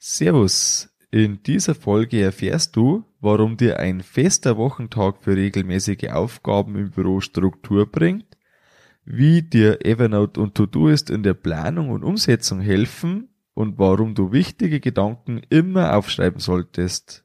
Servus. In dieser Folge erfährst du, warum dir ein fester Wochentag für regelmäßige Aufgaben im Büro Struktur bringt, wie dir Evernote und Todoist in der Planung und Umsetzung helfen und warum du wichtige Gedanken immer aufschreiben solltest.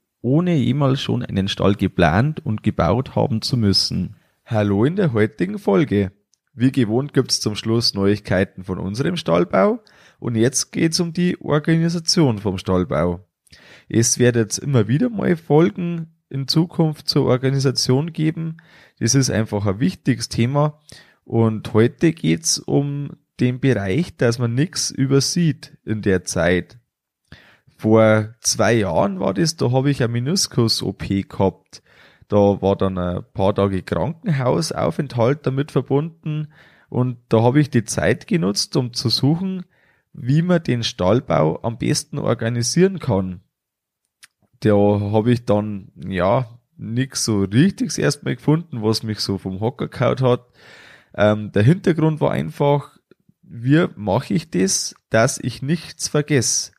ohne jemals schon einen Stall geplant und gebaut haben zu müssen. Hallo in der heutigen Folge. Wie gewohnt gibt's zum Schluss Neuigkeiten von unserem Stallbau und jetzt geht's um die Organisation vom Stallbau. Es wird jetzt immer wieder mal Folgen in Zukunft zur Organisation geben. Das ist einfach ein wichtiges Thema und heute geht's um den Bereich, dass man nichts übersieht in der Zeit. Vor zwei Jahren war das, da habe ich eine Meniskus-OP gehabt. Da war dann ein paar Tage Krankenhausaufenthalt damit verbunden und da habe ich die Zeit genutzt, um zu suchen, wie man den Stallbau am besten organisieren kann. Da habe ich dann, ja, nix so richtiges erstmal gefunden, was mich so vom Hocker kaut hat. Ähm, der Hintergrund war einfach, wie mache ich das, dass ich nichts vergesse?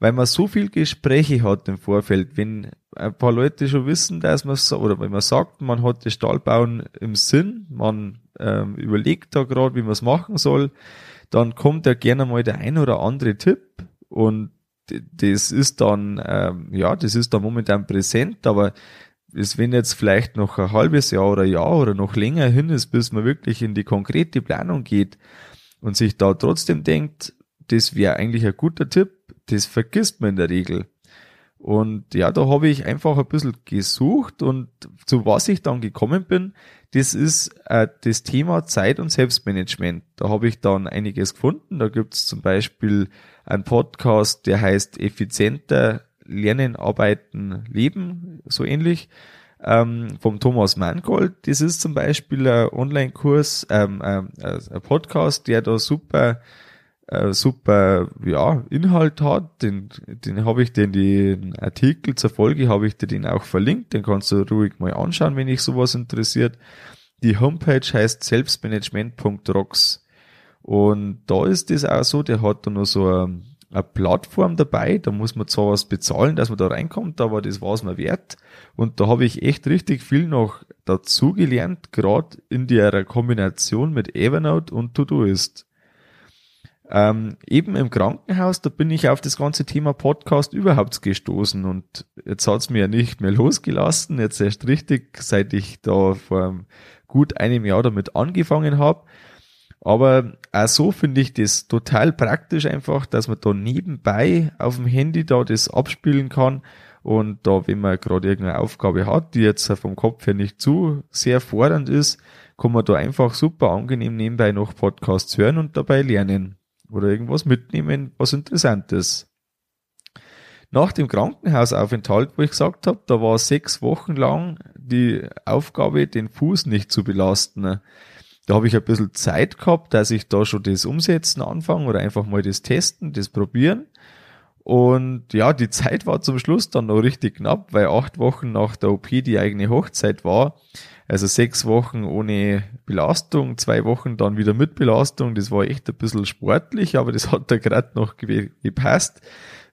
Weil man so viel Gespräche hat im Vorfeld, wenn ein paar Leute schon wissen, dass man so, oder wenn man sagt, man hat das Stallbauen im Sinn, man ähm, überlegt da gerade, wie man es machen soll, dann kommt ja gerne mal der ein oder andere Tipp und das ist dann, ähm, ja, das ist dann momentan präsent, aber ist, wenn jetzt vielleicht noch ein halbes Jahr oder ein Jahr oder noch länger hin ist, bis man wirklich in die konkrete Planung geht und sich da trotzdem denkt, das wäre eigentlich ein guter Tipp, das vergisst man in der Regel. Und ja, da habe ich einfach ein bisschen gesucht und zu was ich dann gekommen bin, das ist äh, das Thema Zeit und Selbstmanagement. Da habe ich dann einiges gefunden. Da gibt es zum Beispiel einen Podcast, der heißt Effizienter Lernen, Arbeiten, Leben, so ähnlich, ähm, vom Thomas Mangold. Das ist zum Beispiel ein Online-Kurs, ähm, ähm, ein Podcast, der da super äh, super ja, Inhalt hat, den, den habe ich den, den Artikel zur Folge habe ich dir den auch verlinkt, den kannst du ruhig mal anschauen, wenn dich sowas interessiert. Die Homepage heißt selbstmanagement.rocks und da ist das auch so, der hat da noch so eine, eine Plattform dabei, da muss man zwar was bezahlen, dass man da reinkommt, aber das war es mir wert und da habe ich echt richtig viel noch dazugelernt, gerade in der Kombination mit Evernote und Todoist. Ähm, eben im Krankenhaus, da bin ich auf das ganze Thema Podcast überhaupt gestoßen und jetzt hat's mir ja nicht mehr losgelassen, jetzt erst richtig, seit ich da vor gut einem Jahr damit angefangen habe. Aber auch so finde ich das total praktisch einfach, dass man da nebenbei auf dem Handy da das abspielen kann und da, wenn man gerade irgendeine Aufgabe hat, die jetzt vom Kopf her nicht zu sehr fordernd ist, kann man da einfach super angenehm nebenbei noch Podcasts hören und dabei lernen oder irgendwas mitnehmen, was Interessantes. Nach dem Krankenhausaufenthalt, wo ich gesagt habe, da war sechs Wochen lang die Aufgabe, den Fuß nicht zu belasten. Da habe ich ein bisschen Zeit gehabt, dass ich da schon das Umsetzen anfange oder einfach mal das Testen, das Probieren. Und ja, die Zeit war zum Schluss dann noch richtig knapp, weil acht Wochen nach der OP die eigene Hochzeit war. Also sechs Wochen ohne Belastung, zwei Wochen dann wieder mit Belastung. Das war echt ein bisschen sportlich, aber das hat da gerade noch gepasst.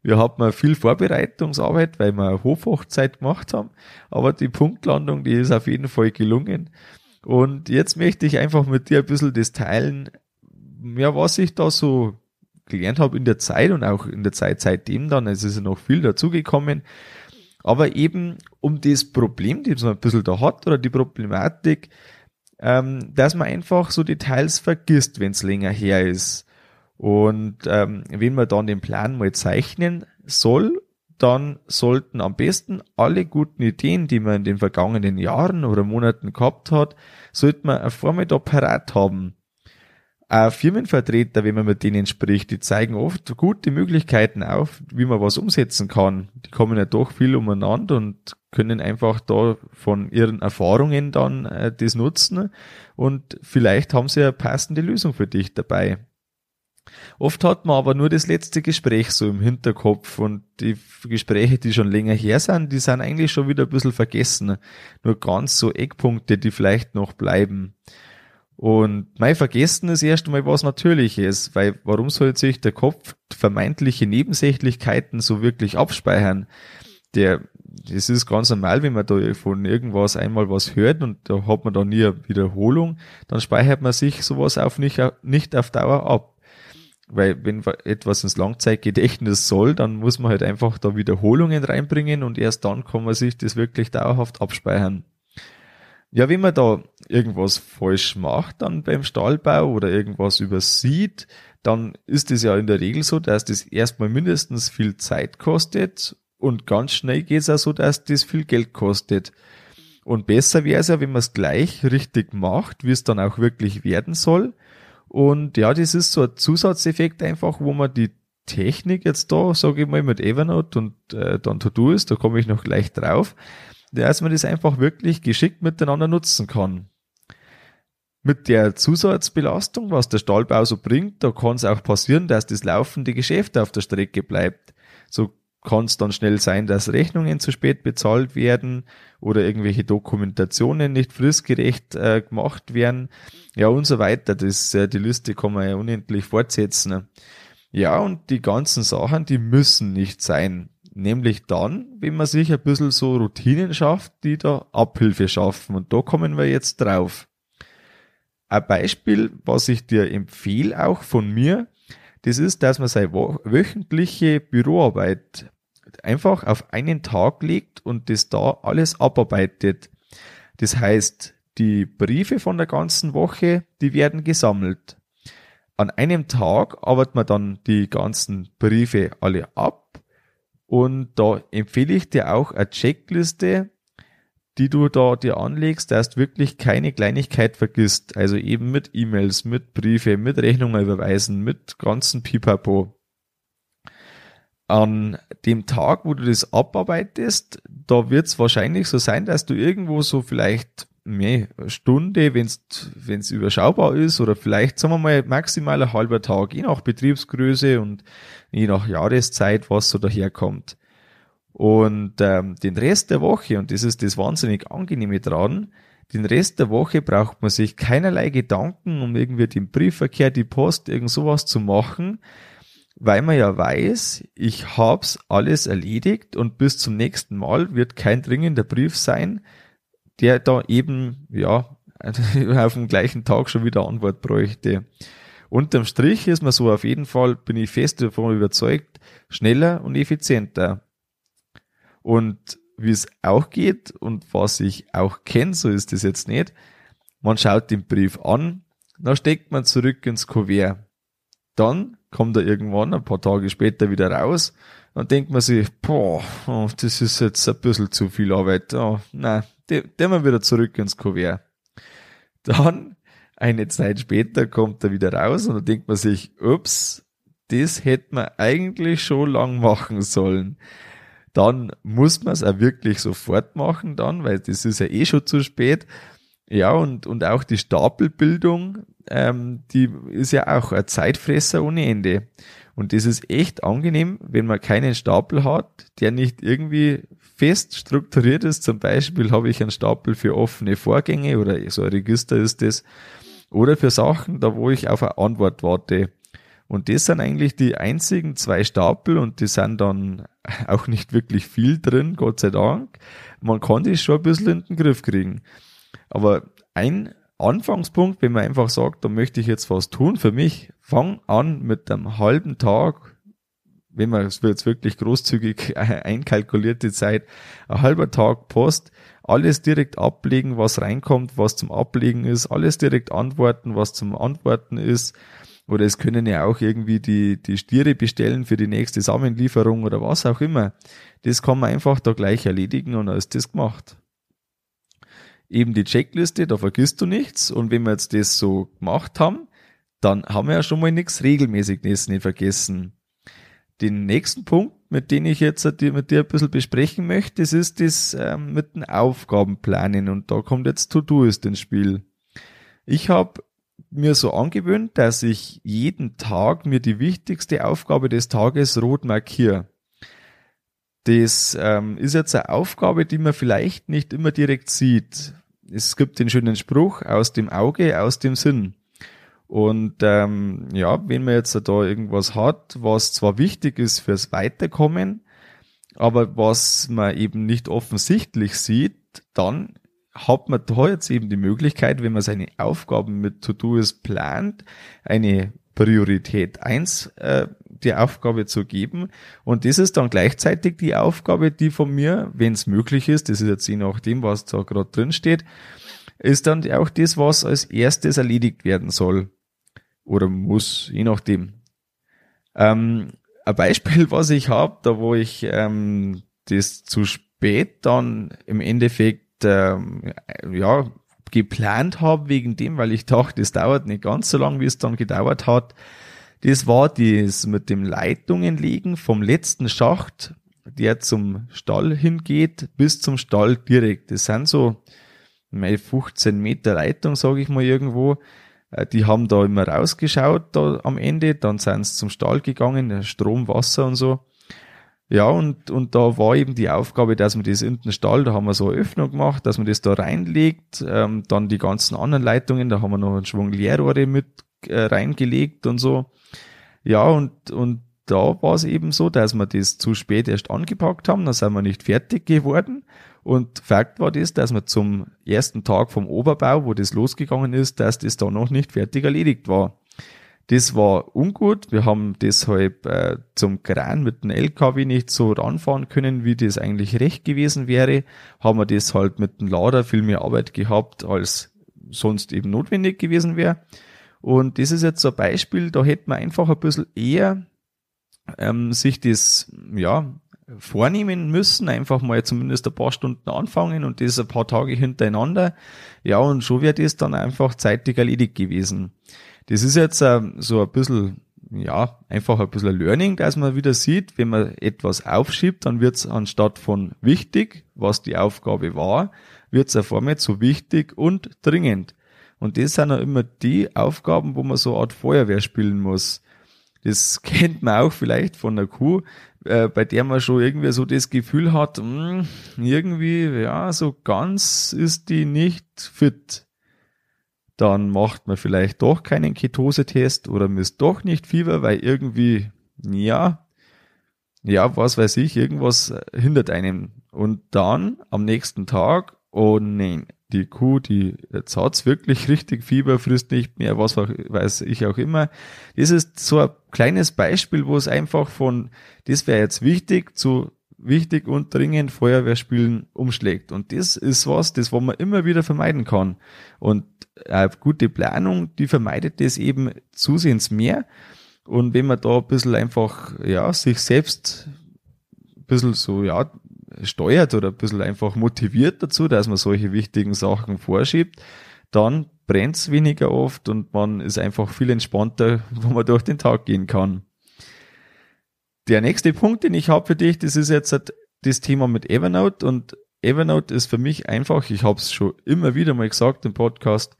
Wir hatten viel Vorbereitungsarbeit, weil wir Hofhochzeit gemacht haben. Aber die Punktlandung, die ist auf jeden Fall gelungen. Und jetzt möchte ich einfach mit dir ein bisschen das teilen, ja, was ich da so gelernt habe in der Zeit und auch in der Zeit seitdem dann, es ist noch viel dazugekommen, aber eben um das Problem, das man ein bisschen da hat, oder die Problematik, ähm, dass man einfach so Details vergisst, wenn es länger her ist. Und ähm, wenn man dann den Plan mal zeichnen soll, dann sollten am besten alle guten Ideen, die man in den vergangenen Jahren oder Monaten gehabt hat, sollte man ein Vormittag parat haben. Auch Firmenvertreter, wenn man mit denen spricht, die zeigen oft gute Möglichkeiten auf, wie man was umsetzen kann. Die kommen ja doch viel umeinander und können einfach da von ihren Erfahrungen dann äh, das nutzen und vielleicht haben sie eine passende Lösung für dich dabei. Oft hat man aber nur das letzte Gespräch so im Hinterkopf und die Gespräche, die schon länger her sind, die sind eigentlich schon wieder ein bisschen vergessen. Nur ganz so Eckpunkte, die vielleicht noch bleiben. Und mein Vergessen ist erst einmal was Natürliches, weil warum soll sich der Kopf vermeintliche Nebensächlichkeiten so wirklich abspeichern? Der, das ist ganz normal, wenn man da von irgendwas einmal was hört und da hat man da nie eine Wiederholung, dann speichert man sich sowas auf nicht, nicht auf Dauer ab. Weil wenn etwas ins Langzeitgedächtnis soll, dann muss man halt einfach da Wiederholungen reinbringen und erst dann kann man sich das wirklich dauerhaft abspeichern. Ja, wenn man da irgendwas falsch macht dann beim Stahlbau oder irgendwas übersieht, dann ist es ja in der Regel so, dass das erstmal mindestens viel Zeit kostet und ganz schnell geht es auch so, dass das viel Geld kostet. Und besser wäre es ja, wenn man es gleich richtig macht, wie es dann auch wirklich werden soll und ja, das ist so ein Zusatzeffekt einfach, wo man die Technik jetzt da, sage ich mal, mit Evernote und äh, dann To-Do ist, da komme ich noch gleich drauf, dass man das einfach wirklich geschickt miteinander nutzen kann. Mit der Zusatzbelastung, was der Stahlbau so bringt, da kann es auch passieren, dass das laufende Geschäft auf der Strecke bleibt. So kann es dann schnell sein, dass Rechnungen zu spät bezahlt werden oder irgendwelche Dokumentationen nicht fristgerecht äh, gemacht werden, ja und so weiter. Das, äh, die Liste kann man ja unendlich fortsetzen. Ja, und die ganzen Sachen, die müssen nicht sein. Nämlich dann, wenn man sich ein bisschen so Routinen schafft, die da Abhilfe schaffen. Und da kommen wir jetzt drauf. Ein Beispiel, was ich dir empfehle, auch von mir, das ist, dass man seine wöchentliche Büroarbeit einfach auf einen Tag legt und das da alles abarbeitet. Das heißt, die Briefe von der ganzen Woche, die werden gesammelt. An einem Tag arbeitet man dann die ganzen Briefe alle ab und da empfehle ich dir auch eine Checkliste, die du da dir anlegst, dass du wirklich keine Kleinigkeit vergisst. Also eben mit E-Mails, mit Briefe, mit Rechnungen überweisen, mit ganzen Pipapo an dem Tag, wo du das abarbeitest, da wird es wahrscheinlich so sein, dass du irgendwo so vielleicht nee, Stunde, wenn es überschaubar ist, oder vielleicht, sagen wir mal, maximal ein halber Tag, je nach Betriebsgröße und je nach Jahreszeit, was so daherkommt. Und ähm, den Rest der Woche, und das ist das wahnsinnig angenehme dran, den Rest der Woche braucht man sich keinerlei Gedanken, um irgendwie den Briefverkehr, die Post, irgend sowas zu machen, weil man ja weiß, ich hab's alles erledigt und bis zum nächsten Mal wird kein dringender Brief sein, der da eben, ja, auf dem gleichen Tag schon wieder Antwort bräuchte. Unterm Strich ist man so auf jeden Fall, bin ich fest davon überzeugt, schneller und effizienter. Und wie es auch geht und was ich auch kenne, so ist es jetzt nicht, man schaut den Brief an, dann steckt man zurück ins Kuvert. Dann kommt er irgendwann ein paar Tage später wieder raus. Dann denkt man sich, boah, das ist jetzt ein bisschen zu viel Arbeit. Oh, nein, der wir wieder zurück ins Kuvert. Dann, eine Zeit später, kommt er wieder raus und dann denkt man sich, ups, das hätte man eigentlich schon lang machen sollen. Dann muss man es auch wirklich sofort machen dann, weil das ist ja eh schon zu spät. Ja, und, und auch die Stapelbildung, ähm, die ist ja auch ein Zeitfresser ohne Ende. Und das ist echt angenehm, wenn man keinen Stapel hat, der nicht irgendwie fest strukturiert ist. Zum Beispiel habe ich einen Stapel für offene Vorgänge oder so ein Register ist das. Oder für Sachen, da wo ich auf eine Antwort warte. Und das sind eigentlich die einzigen zwei Stapel und die sind dann auch nicht wirklich viel drin, Gott sei Dank. Man kann das schon ein bisschen in den Griff kriegen. Aber ein Anfangspunkt, wenn man einfach sagt, da möchte ich jetzt was tun für mich, fang an mit einem halben Tag, wenn man es jetzt wirklich großzügig einkalkulierte Zeit, ein halber Tag Post, alles direkt ablegen, was reinkommt, was zum Ablegen ist, alles direkt antworten, was zum Antworten ist Oder es können ja auch irgendwie die, die Stiere bestellen für die nächste Samenlieferung oder was auch immer. Das kann man einfach da gleich erledigen und dann ist das gemacht. Eben die Checkliste, da vergisst du nichts. Und wenn wir jetzt das so gemacht haben, dann haben wir ja schon mal nichts regelmäßig nicht vergessen. Den nächsten Punkt, mit dem ich jetzt mit dir ein bisschen besprechen möchte, das ist das ähm, mit den Aufgabenplanen. Und da kommt jetzt To-Do-Ist ins Spiel. Ich habe mir so angewöhnt, dass ich jeden Tag mir die wichtigste Aufgabe des Tages rot markiere. Das ähm, ist jetzt eine Aufgabe, die man vielleicht nicht immer direkt sieht. Es gibt den schönen Spruch aus dem Auge, aus dem Sinn. Und ähm, ja, wenn man jetzt da irgendwas hat, was zwar wichtig ist fürs Weiterkommen, aber was man eben nicht offensichtlich sieht, dann hat man da jetzt eben die Möglichkeit, wenn man seine Aufgaben mit To-Do's plant, eine Priorität eins äh, die Aufgabe zu geben. Und das ist dann gleichzeitig die Aufgabe, die von mir, wenn es möglich ist, das ist jetzt je nachdem, was da gerade drin steht, ist dann auch das, was als erstes erledigt werden soll. Oder muss, je nachdem. Ähm, ein Beispiel, was ich habe, da wo ich ähm, das zu spät dann im Endeffekt ähm, ja, geplant habe wegen dem, weil ich dachte, es dauert nicht ganz so lang, wie es dann gedauert hat. Das war das mit dem Leitungenlegen vom letzten Schacht, der zum Stall hingeht, bis zum Stall direkt. Das sind so 15 Meter Leitung, sage ich mal irgendwo. Äh, die haben da immer rausgeschaut da am Ende, dann sind sie zum Stall gegangen, Strom, Wasser und so. Ja, und, und da war eben die Aufgabe, dass man das in den Stall, da haben wir so eine Öffnung gemacht, dass man das da reinlegt, ähm, dann die ganzen anderen Leitungen, da haben wir noch einen Schwung Leerrohre mit äh, reingelegt und so. Ja, und, und da war es eben so, dass wir das zu spät erst angepackt haben, dann sind wir nicht fertig geworden. Und Fakt war das, dass wir zum ersten Tag vom Oberbau, wo das losgegangen ist, dass das da noch nicht fertig erledigt war. Das war ungut. Wir haben deshalb äh, zum Kran mit dem LKW nicht so ranfahren können, wie das eigentlich recht gewesen wäre. Haben wir das halt mit dem Lader viel mehr Arbeit gehabt, als sonst eben notwendig gewesen wäre. Und das ist jetzt so ein Beispiel, da hätte man einfach ein bisschen eher ähm, sich das, ja, vornehmen müssen, einfach mal zumindest ein paar Stunden anfangen und das ein paar Tage hintereinander. Ja, und schon wäre das dann einfach zeitig erledigt gewesen. Das ist jetzt äh, so ein bisschen, ja, einfach ein bisschen Learning, dass man wieder sieht, wenn man etwas aufschiebt, dann wird es anstatt von wichtig, was die Aufgabe war, wird es auf einmal zu wichtig und dringend. Und das sind auch immer die Aufgaben, wo man so eine Art Feuerwehr spielen muss. Das kennt man auch vielleicht von der Kuh, äh, bei der man schon irgendwie so das Gefühl hat, mh, hm, irgendwie, ja, so ganz ist die nicht fit dann macht man vielleicht doch keinen Ketose-Test oder misst doch nicht Fieber, weil irgendwie, ja, ja, was weiß ich, irgendwas hindert einem. Und dann am nächsten Tag, oh nein, die Kuh, die hat's wirklich richtig Fieber, frisst nicht mehr, was weiß ich auch immer. Das ist so ein kleines Beispiel, wo es einfach von, das wäre jetzt wichtig, zu wichtig und dringend Feuerwehrspielen umschlägt. Und das ist was, das wo man immer wieder vermeiden kann. Und eine gute Planung, die vermeidet das eben zusehends mehr. Und wenn man da ein bisschen einfach, ja, sich selbst ein bisschen so, ja, steuert oder ein bisschen einfach motiviert dazu, dass man solche wichtigen Sachen vorschiebt, dann brennt's weniger oft und man ist einfach viel entspannter, wo man durch den Tag gehen kann. Der nächste Punkt, den ich habe für dich, das ist jetzt das Thema mit Evernote und Evernote ist für mich einfach, ich habe es schon immer wieder mal gesagt im Podcast,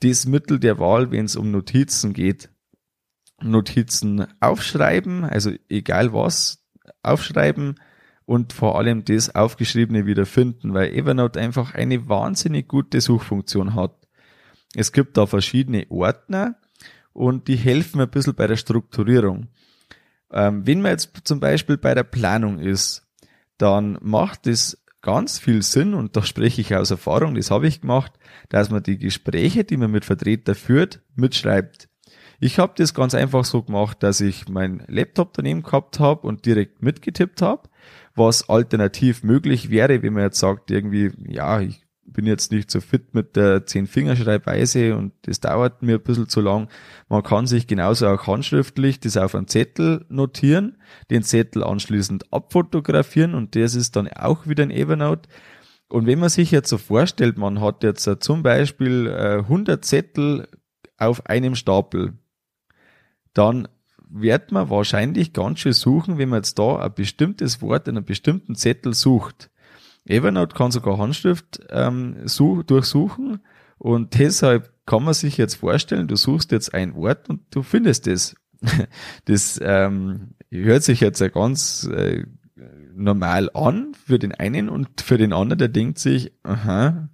das Mittel der Wahl, wenn es um Notizen geht. Notizen aufschreiben, also egal was, aufschreiben und vor allem das Aufgeschriebene wieder finden, weil Evernote einfach eine wahnsinnig gute Suchfunktion hat. Es gibt da verschiedene Ordner und die helfen ein bisschen bei der Strukturierung. Ähm, wenn man jetzt zum Beispiel bei der Planung ist, dann macht es ganz viel Sinn, und da spreche ich aus Erfahrung, das habe ich gemacht, dass man die Gespräche, die man mit Vertreter führt, mitschreibt. Ich habe das ganz einfach so gemacht, dass ich meinen Laptop daneben gehabt habe und direkt mitgetippt habe, was alternativ möglich wäre, wenn man jetzt sagt, irgendwie, ja, ich bin jetzt nicht so fit mit der Zehn-Fingerschreibweise und das dauert mir ein bisschen zu lang. Man kann sich genauso auch handschriftlich das auf einen Zettel notieren, den Zettel anschließend abfotografieren und das ist dann auch wieder ein Evernote. Und wenn man sich jetzt so vorstellt, man hat jetzt zum Beispiel 100 Zettel auf einem Stapel, dann wird man wahrscheinlich ganz schön suchen, wenn man jetzt da ein bestimmtes Wort in einem bestimmten Zettel sucht. Evernote kann sogar Handschrift ähm, such, durchsuchen und deshalb kann man sich jetzt vorstellen, du suchst jetzt ein Wort und du findest es. Das ähm, hört sich jetzt ja ganz äh, normal an für den einen und für den anderen, der denkt sich, aha,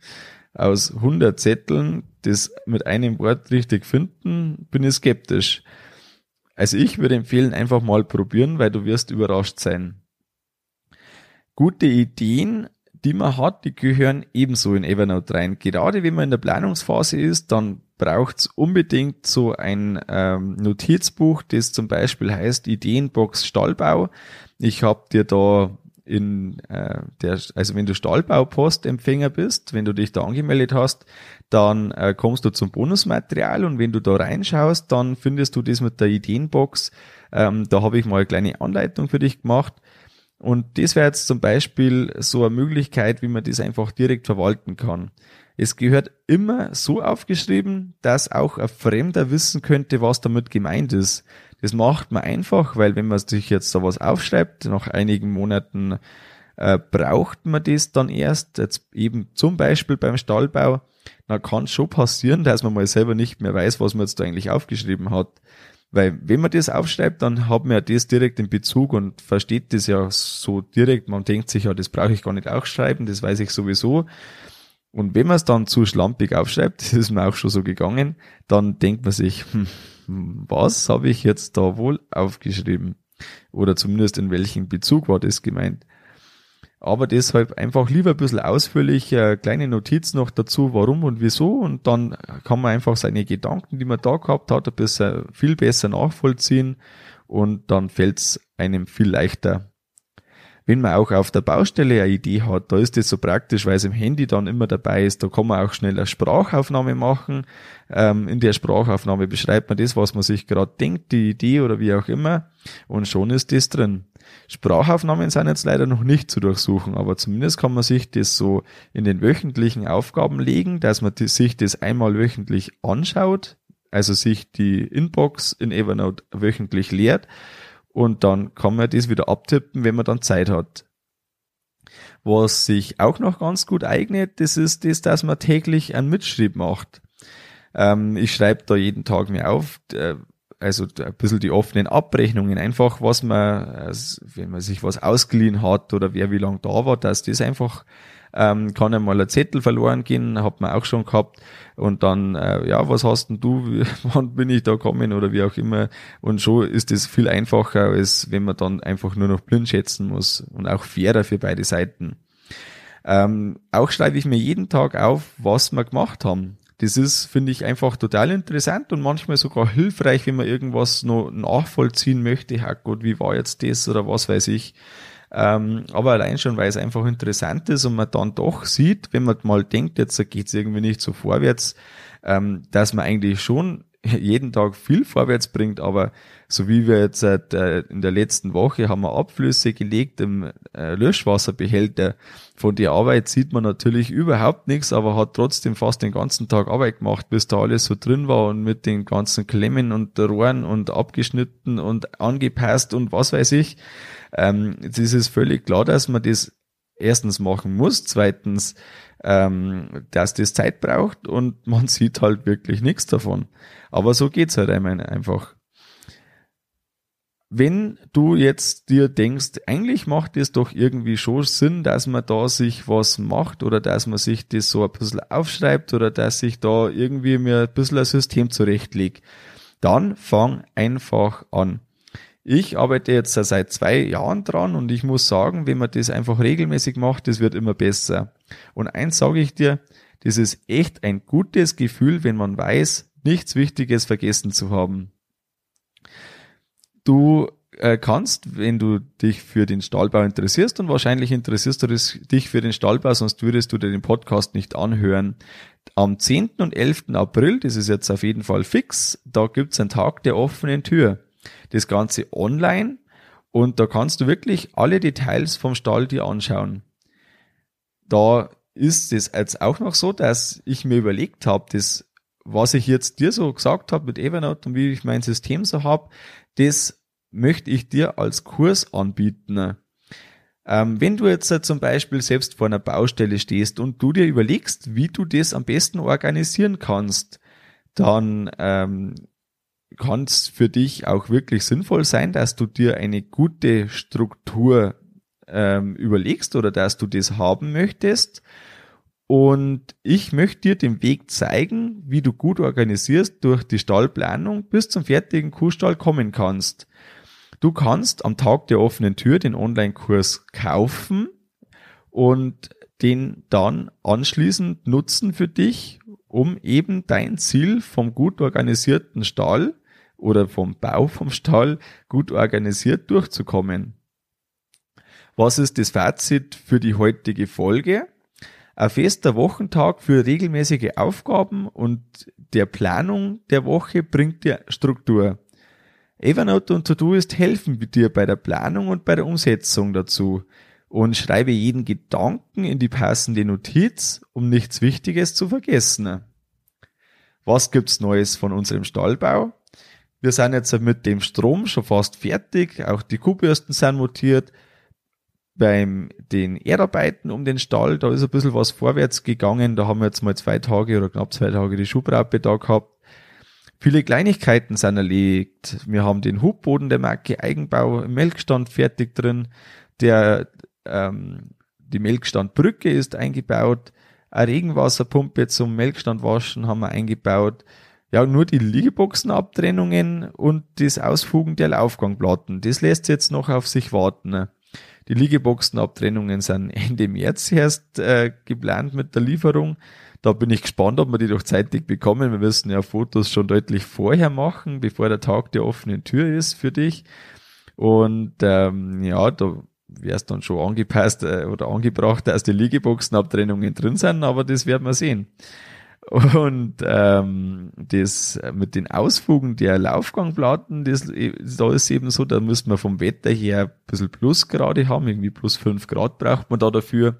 aus 100 Zetteln das mit einem Wort richtig finden, bin ich skeptisch. Also ich würde empfehlen, einfach mal probieren, weil du wirst überrascht sein. Gute Ideen, die man hat, die gehören ebenso in Evernote rein. Gerade wenn man in der Planungsphase ist, dann braucht's unbedingt so ein ähm, Notizbuch, das zum Beispiel heißt Ideenbox Stallbau. Ich habe dir da in äh, der, also wenn du Stallbaupostempfänger bist, wenn du dich da angemeldet hast, dann äh, kommst du zum Bonusmaterial und wenn du da reinschaust, dann findest du das mit der Ideenbox. Ähm, da habe ich mal eine kleine Anleitung für dich gemacht. Und das wäre jetzt zum Beispiel so eine Möglichkeit, wie man das einfach direkt verwalten kann. Es gehört immer so aufgeschrieben, dass auch ein Fremder wissen könnte, was damit gemeint ist. Das macht man einfach, weil wenn man sich jetzt da was aufschreibt, nach einigen Monaten äh, braucht man das dann erst, jetzt eben zum Beispiel beim Stallbau, dann kann schon passieren, dass man mal selber nicht mehr weiß, was man jetzt da eigentlich aufgeschrieben hat. Weil wenn man das aufschreibt, dann hat man ja das direkt in Bezug und versteht das ja so direkt. Man denkt sich ja, das brauche ich gar nicht aufschreiben, das weiß ich sowieso. Und wenn man es dann zu schlampig aufschreibt, das ist mir auch schon so gegangen, dann denkt man sich, hm, was habe ich jetzt da wohl aufgeschrieben? Oder zumindest in welchem Bezug war das gemeint? Aber deshalb einfach lieber ein bisschen ausführlich, äh, kleine Notiz noch dazu, warum und wieso. Und dann kann man einfach seine Gedanken, die man da gehabt hat, ein bisschen viel besser nachvollziehen. Und dann fällt es einem viel leichter, wenn man auch auf der Baustelle eine Idee hat, da ist das so praktisch, weil es im Handy dann immer dabei ist, da kann man auch schnell eine Sprachaufnahme machen. Ähm, in der Sprachaufnahme beschreibt man das, was man sich gerade denkt, die Idee oder wie auch immer, und schon ist das drin. Sprachaufnahmen sind jetzt leider noch nicht zu durchsuchen, aber zumindest kann man sich das so in den wöchentlichen Aufgaben legen, dass man sich das einmal wöchentlich anschaut, also sich die Inbox in Evernote wöchentlich leert und dann kann man das wieder abtippen, wenn man dann Zeit hat. Was sich auch noch ganz gut eignet, das ist das, dass man täglich einen Mitschrieb macht. Ähm, ich schreibe da jeden Tag mir auf, äh, also ein bisschen die offenen Abrechnungen, einfach was man, also wenn man sich was ausgeliehen hat oder wer wie lange da war, dass das einfach ähm, kann einmal ein Zettel verloren gehen, hat man auch schon gehabt. Und dann, äh, ja, was hast denn du, wann bin ich da gekommen oder wie auch immer. Und schon ist es viel einfacher, als wenn man dann einfach nur noch blind schätzen muss und auch fairer für beide Seiten. Ähm, auch schreibe ich mir jeden Tag auf, was wir gemacht haben. Das ist, finde ich, einfach total interessant und manchmal sogar hilfreich, wenn man irgendwas noch nachvollziehen möchte. Gott, wie war jetzt das oder was weiß ich. Ähm, aber allein schon, weil es einfach interessant ist und man dann doch sieht, wenn man mal denkt, jetzt geht es irgendwie nicht so vorwärts, ähm, dass man eigentlich schon jeden Tag viel vorwärts bringt, aber so wie wir jetzt äh, in der letzten Woche haben wir Abflüsse gelegt im äh, Löschwasserbehälter. Von der Arbeit sieht man natürlich überhaupt nichts, aber hat trotzdem fast den ganzen Tag Arbeit gemacht, bis da alles so drin war und mit den ganzen Klemmen und Rohren und abgeschnitten und angepasst und was weiß ich. Ähm, jetzt ist es völlig klar, dass man das erstens machen muss, zweitens, ähm, dass das Zeit braucht und man sieht halt wirklich nichts davon. Aber so geht's halt einfach. Wenn du jetzt dir denkst, eigentlich macht es doch irgendwie schon Sinn, dass man da sich was macht oder dass man sich das so ein bisschen aufschreibt oder dass sich da irgendwie mir ein bisschen ein System zurechtlegt, dann fang einfach an. Ich arbeite jetzt seit zwei Jahren dran und ich muss sagen, wenn man das einfach regelmäßig macht, das wird immer besser. Und eins sage ich dir, das ist echt ein gutes Gefühl, wenn man weiß, nichts Wichtiges vergessen zu haben. Du äh, kannst, wenn du dich für den Stallbau interessierst und wahrscheinlich interessierst du dich für den Stallbau, sonst würdest du dir den Podcast nicht anhören. Am 10. und 11. April, das ist jetzt auf jeden Fall fix, da gibt's einen Tag der offenen Tür. Das Ganze online und da kannst du wirklich alle Details vom Stall dir anschauen. Da ist es jetzt auch noch so, dass ich mir überlegt habe, das, was ich jetzt dir so gesagt habe mit Evernote und wie ich mein System so habe, das möchte ich dir als Kurs anbieten. Ähm, wenn du jetzt zum Beispiel selbst vor einer Baustelle stehst und du dir überlegst, wie du das am besten organisieren kannst, dann ähm, kann es für dich auch wirklich sinnvoll sein, dass du dir eine gute Struktur ähm, überlegst oder dass du das haben möchtest. Und ich möchte dir den Weg zeigen, wie du gut organisierst durch die Stallplanung bis zum fertigen Kuhstall kommen kannst. Du kannst am Tag der offenen Tür den Online-Kurs kaufen und den dann anschließend nutzen für dich, um eben dein Ziel vom gut organisierten Stall oder vom Bau vom Stall gut organisiert durchzukommen. Was ist das Fazit für die heutige Folge? Ein fester Wochentag für regelmäßige Aufgaben und der Planung der Woche bringt dir Struktur. Evernote und Todoist helfen dir bei der Planung und bei der Umsetzung dazu und schreibe jeden Gedanken in die passende Notiz, um nichts Wichtiges zu vergessen. Was gibt's Neues von unserem Stallbau? Wir sind jetzt mit dem Strom schon fast fertig, auch die Kuhbürsten sind montiert. Beim den Erdarbeiten um den Stall, da ist ein bisschen was vorwärts gegangen. Da haben wir jetzt mal zwei Tage oder knapp zwei Tage die Schuhbraupe da gehabt. Viele Kleinigkeiten sind erledigt. Wir haben den Hubboden der Marke Eigenbau im Melkstand fertig drin. Der, ähm, die Melkstandbrücke ist eingebaut. Eine Regenwasserpumpe zum Melkstand waschen haben wir eingebaut. Ja, nur die Liegeboxenabtrennungen und das Ausfugen der Laufgangplatten. Das lässt jetzt noch auf sich warten. Die Liegeboxenabtrennungen sind Ende März erst äh, geplant mit der Lieferung. Da bin ich gespannt, ob wir die doch zeitig bekommen. Wir müssen ja Fotos schon deutlich vorher machen, bevor der Tag der offenen Tür ist für dich. Und ähm, ja, da wäre es dann schon angepasst äh, oder angebracht, dass die Liegeboxenabtrennungen drin sind, aber das werden wir sehen. Und ähm, das mit den Ausfugen der Laufgangplatten, das, da ist eben so, da müssen wir vom Wetter her ein bisschen Plusgrade haben, irgendwie plus fünf Grad braucht man da dafür.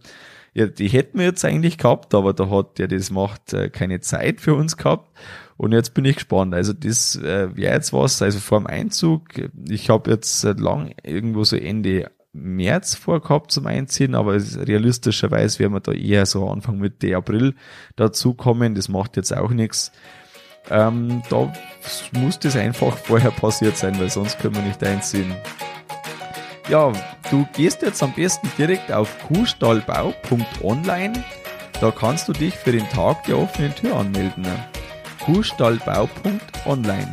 Ja, die hätten wir jetzt eigentlich gehabt, aber da hat der das macht äh, keine Zeit für uns gehabt. Und jetzt bin ich gespannt. Also das äh, wäre jetzt was, also vor dem Einzug. Ich habe jetzt seit lang irgendwo so Ende März vorgehabt zum Einziehen, aber realistischerweise werden wir da eher so Anfang Mitte April dazukommen. Das macht jetzt auch nichts. Ähm, da muss das einfach vorher passiert sein, weil sonst können wir nicht einziehen. Ja, du gehst jetzt am besten direkt auf kuhstallbau.online. Da kannst du dich für den Tag der offenen Tür anmelden. kuhstallbau.online.